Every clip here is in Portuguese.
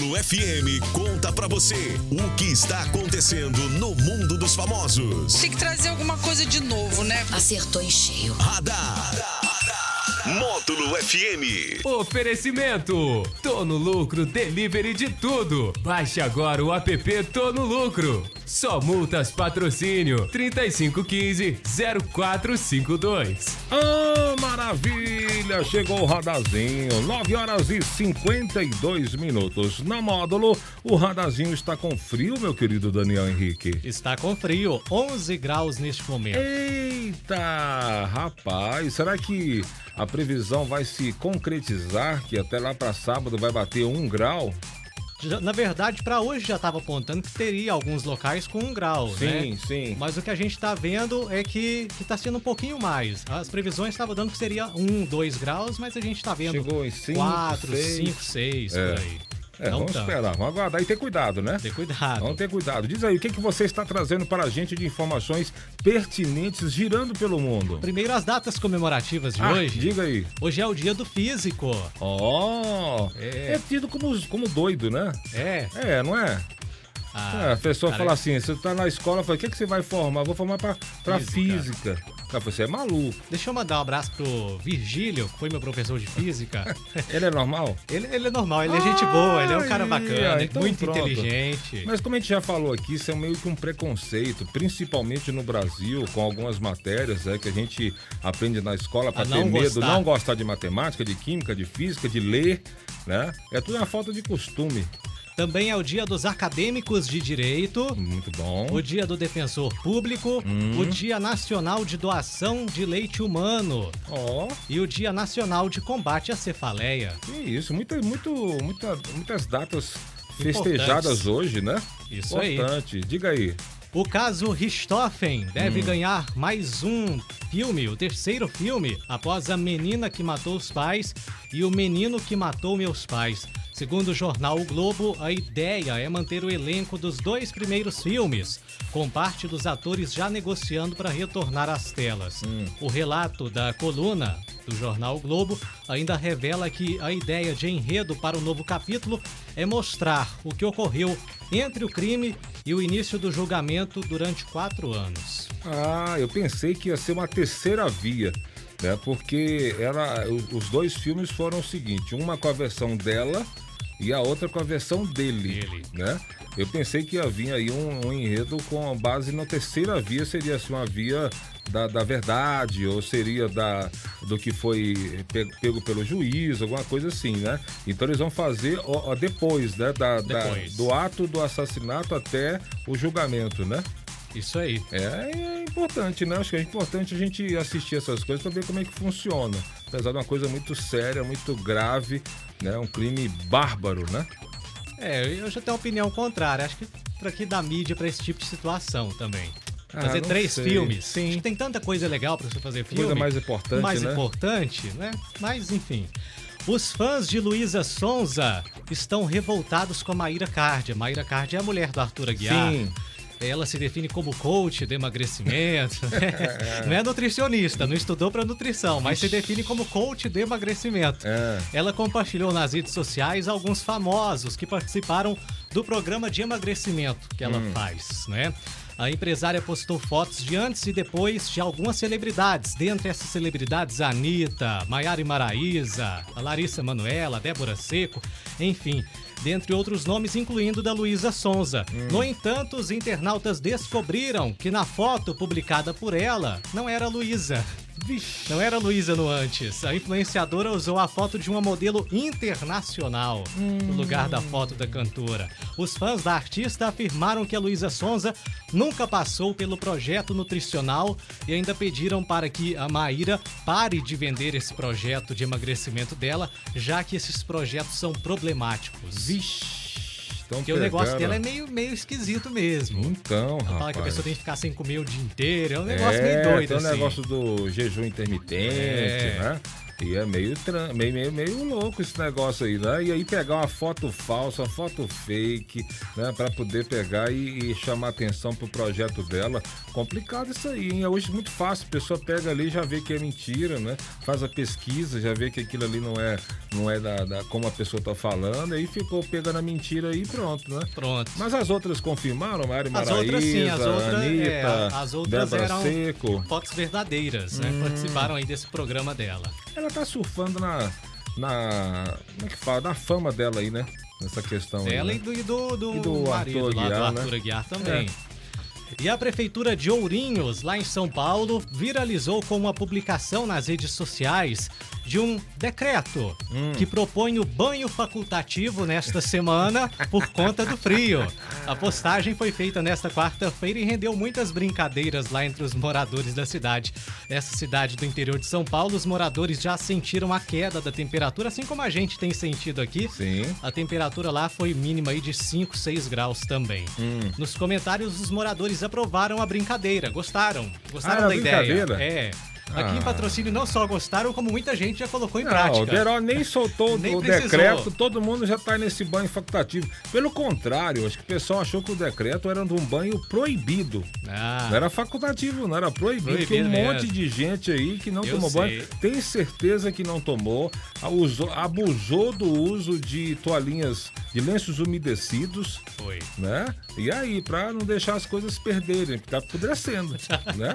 Módulo FM conta pra você o que está acontecendo no mundo dos famosos. Tem que trazer alguma coisa de novo, né? Acertou em cheio. Radar. Módulo FM. Oferecimento: Tô no lucro, delivery de tudo. Baixe agora o app Tô no lucro. Só multas patrocínio 3515 0452. Ah, maravilha! Chegou o radazinho, 9 horas e 52 minutos. Na módulo, o radazinho está com frio, meu querido Daniel Henrique. Está com frio, 11 graus neste momento. Eita, rapaz, será que a previsão vai se concretizar? Que até lá para sábado vai bater um grau? Já- Na verdade, para hoje já estava apontando que teria alguns locais com um grau, né? Sim, sim. Mas o que a gente está vendo é que, que tá sendo um pouquinho mais. As previsões estavam dando que seria 1, 2 graus, mas a gente está vendo Chegou em 5, 4, 6. 5, 6, É. por aí. É, vamos tanto. esperar, vamos aguardar e ter cuidado, né? Ter cuidado. Vamos ter cuidado. Diz aí, o que, que você está trazendo para a gente de informações pertinentes girando pelo mundo? Primeiro, as datas comemorativas de Ah, hoje. diga aí. Hoje é o dia do físico. Ó, É. é. tido como, como doido, né? É. É, não é? Ah, É, a pessoa cara, fala assim, você tá na escola, fala, o que, que você vai formar? Vou formar pra, pra física. Cara, você é maluco. Deixa eu mandar um abraço pro Virgílio, que foi meu professor de física. Ele é normal? ele, ele é normal, ele é gente boa, ele é um cara bacana, então muito pronto. inteligente. Mas como a gente já falou aqui, isso é meio que um preconceito, principalmente no Brasil, com algumas matérias é, que a gente aprende na escola para ter medo, gostar. não gostar de matemática, de química, de física, de ler, né? É tudo uma falta de costume. Também é o dia dos acadêmicos de direito, Muito bom. o dia do defensor público, Hum. o dia nacional de doação de leite humano Ó, e o dia nacional de combate à cefaleia. que isso, muita, muito, muita, muitas datas festejadas hoje, né? Isso aí. Importante. Diga aí. O caso Richthofen Hum. deve ganhar mais um filme, o terceiro filme, após a menina que matou os pais e o menino que matou meus pais. Segundo o jornal O Globo, a ideia é manter o elenco dos dois primeiros filmes, com parte dos atores já negociando para retornar às telas. O relato da coluna do jornal O Globo ainda revela que a ideia de enredo para o novo capítulo é mostrar o que ocorreu entre o crime e o início do julgamento durante quatro anos. Ah, eu pensei que ia ser uma terceira via, né? Porque ela, os dois filmes foram o seguinte, uma com a versão dela e a outra com a versão dele, né? Eu pensei que ia vir aí um, um enredo com base na terceira via, seria assim uma via da, da verdade, ou seria da, do que foi pego, pego pelo juiz, alguma coisa assim, né? Então eles vão fazer ó, ó, depois, né? Da, da- Depois. do ato do assassinato até o julgamento, né? Isso aí. É, é importante, né? Acho que é importante a gente assistir essas coisas para ver como é que funciona. Apesar de uma coisa muito séria, muito grave, né? Um crime bárbaro, né? É, eu já tenho uma opinião contrária. Acho que para que dar mídia para esse tipo de situação também. Ah, fazer três sei. filmes. Sim. Acho que tem tanta coisa legal para você fazer filme. Coisa mais importante, mais né? importante, né? Mas enfim. Os fãs de Luísa Sonza estão revoltados com a Maíra Cardia. Maíra Cardia é a mulher do Arthur Aguiar. Sim. Ela se define como coach de emagrecimento. né? Não é nutricionista, não estudou para nutrição, mas se define como coach de emagrecimento. É. Ela compartilhou nas redes sociais alguns famosos que participaram do programa de emagrecimento que ela faz, né? A empresária postou fotos de antes e depois de algumas celebridades. Dentre essas celebridades, a Anitta, Maiara e Maraíza, a Larissa Manoela, a Débora Seco, enfim, dentre outros nomes, incluindo da Luísa Sonza. No entanto, os internautas descobriram que na foto publicada por ela não era a Luísa. Não era a Luísa no antes. A influenciadora usou a foto de uma modelo internacional no lugar da foto da cantora. Os fãs da artista afirmaram que a Luísa Sonza nunca passou pelo projeto nutricional e ainda pediram para que a Maíra pare de vender esse projeto de emagrecimento dela, já que esses projetos são problemáticos. Vixe. Então Porque o negócio dela é meio, meio esquisito mesmo. Então, Ela fala rapaz. que a pessoa tem que ficar sem comer o dia inteiro. É um negócio é, meio doido, tem o assim. negócio do jejum intermitente, É. né? E é meio, tran- meio, meio, meio louco esse negócio aí, né? E aí pegar uma foto falsa, uma foto fake, né? Pra poder pegar e, e chamar atenção pro projeto dela. Complicado isso aí, hein? Hoje é muito fácil, a pessoa pega ali e já vê que é mentira, né? Faz a pesquisa, já vê que aquilo ali não é, não é da, da- como a pessoa tá falando, aí ficou pegando a mentira aí e pronto, né? Pronto. Mas as outras confirmaram, Mari As Maraíza, outras sim, as outras, Anitta, é, as outras Débora eram Seco. fotos verdadeiras, né? Hum. Participaram aí desse programa dela. Ela tá surfando na. na. Como é que fala? Na fama dela aí, né? Nessa questão aí. Dela né? e do, e do, do, E do marido Arthur lá, do Aguiar, né? Arthur Aguiar também. E a Prefeitura de Ourinhos, lá em São Paulo, viralizou com uma publicação nas redes sociais de um decreto Hum. que propõe o banho facultativo nesta semana por conta do frio. A postagem foi feita nesta quarta-feira e rendeu muitas brincadeiras lá entre os moradores da cidade. Nessa cidade do interior de São Paulo, os moradores já sentiram a queda da temperatura, assim como a gente tem sentido aqui. Sim. A temperatura lá foi mínima aí de 5, 6 graus também. Hum. Nos comentários, os moradores aprovaram a brincadeira, gostaram. Gostaram Ah, da ideia. brincadeira? É. Aqui em Ah. Patrocínio não só gostaram, como muita gente já colocou em Não, prática. o Deró nem soltou Nem o precisou. decreto, todo mundo já tá nesse banho facultativo. Pelo contrário, acho que o pessoal achou que o decreto era de um banho proibido. Ah, Não era facultativo, não era proibido. Proibido Tem um monte mesmo. de gente aí que não Eu tomou sei. banho. Tem certeza que não tomou. Usou- abusou do uso de toalhinhas, de lenços umedecidos, foi. né? E aí, pra não deixar as coisas perderem, porque tá apodrecendo, né?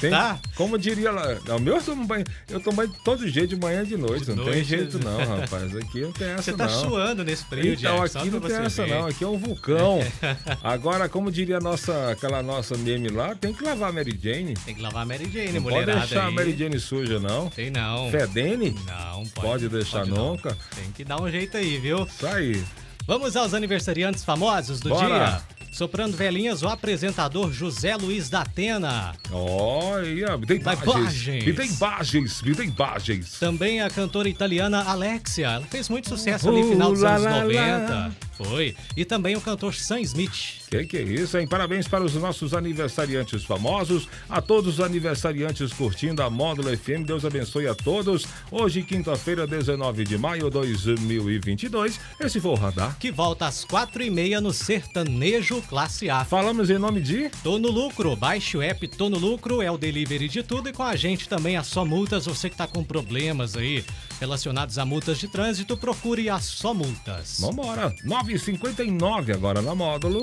Tem, Tá. Como diria lá, não, meu eu tomo banho, eu tomo banho todo dia, de manhã e de noite. De não tem noite. jeito não, rapaz. Aqui não tem essa Você tá não. suando nesse frio, Então, Jack, aqui não tem essa ver. não, aqui é um vulcão. Agora, como diria a nossa, aquela nossa meme lá, tem que lavar a Mary Jane. Tem que lavar a Mary Jane, Não pode mulherada deixar a aí. Mary Jane suja, não. Tem não. Fedene? Não, pode. Pode deixar pode não. nunca. Tem que dar um jeito aí, viu? Isso aí. Vamos aos aniversariantes famosos do Bora. dia. Soprando velhinhas, o apresentador José Luiz da Atena. Olha, me dê Vai imagens. Me dê imagens, me dê imagens. Também a cantora italiana Alexia. Ela fez muito sucesso ali no final dos lá, anos lá, 90. lá. Foi. E também o cantor Sam Smith. Que que é isso, hein? Parabéns para os nossos aniversariantes famosos, a todos os aniversariantes curtindo a Módulo FM. Deus abençoe a todos. Hoje, quinta-feira, 19 de maio de 2022. Esse foi o Radar. Que volta às quatro e meia no Sertanejo Classe A. Falamos em nome de... Tô no lucro, baixe o app Tô no lucro, é o delivery de tudo e com a gente também a Só Multas. Você que tá com problemas aí relacionados a multas de trânsito, procure a Só Multas. Vambora, 9h59 agora na Módulo.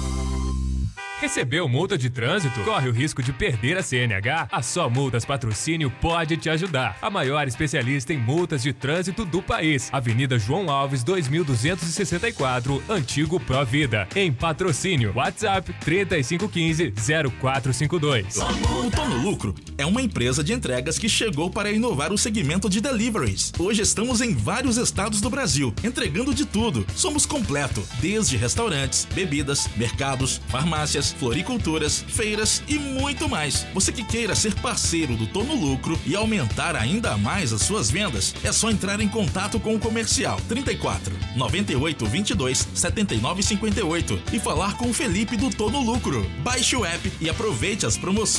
Recebeu multa de trânsito? Corre o risco de perder a CNH? A Só Multas Patrocínio pode te ajudar. A maior especialista em multas de trânsito do país. Avenida João Alves, 2264, Antigo Pro Vida. Em patrocínio. WhatsApp 3515-0452. O Tono Lucro é uma empresa de entregas que chegou para inovar o segmento de deliveries. Hoje estamos em vários estados do Brasil, entregando de tudo. Somos completo, desde restaurantes, bebidas, mercados, farmácias, floriculturas, feiras e muito mais. Você que queira ser parceiro do Tono Lucro e aumentar ainda mais as suas vendas, é só entrar em contato com o comercial 34 98 22 79 58 e falar com o Felipe do Tono Lucro. Baixe o app e aproveite as promoções